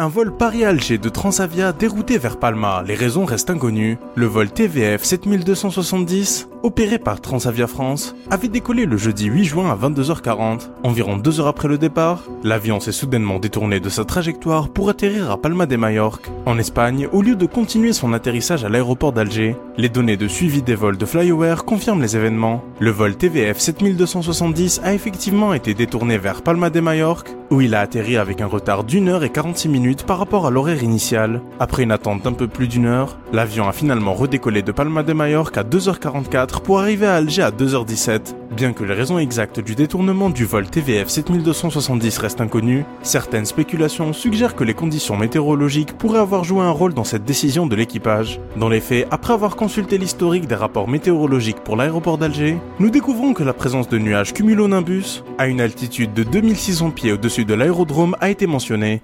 Un vol Paris-Alger de Transavia dérouté vers Palma, les raisons restent inconnues. Le vol TVF 7270, opéré par Transavia France, avait décollé le jeudi 8 juin à 22h40. Environ deux heures après le départ, l'avion s'est soudainement détourné de sa trajectoire pour atterrir à Palma de Majorque, en Espagne, au lieu de continuer son atterrissage à l'aéroport d'Alger. Les données de suivi des vols de FlyAware confirment les événements. Le vol TVF 7270 a effectivement été détourné vers Palma de Majorque, où il a atterri avec un retard d'une heure et 46 minutes par rapport à l'horaire initial. Après une attente d'un peu plus d'une heure, l'avion a finalement redécollé de Palma de Majorque à 2h44 pour arriver à Alger à 2h17. Bien que les raisons exactes du détournement du vol TVF 7270 restent inconnues, certaines spéculations suggèrent que les conditions météorologiques pourraient avoir joué un rôle dans cette décision de l'équipage. Dans les faits, après avoir consulté l'historique des rapports météorologiques pour l'aéroport d'Alger, nous découvrons que la présence de nuages cumulonimbus à une altitude de 2600 pieds au-dessus de l'aérodrome a été mentionnée.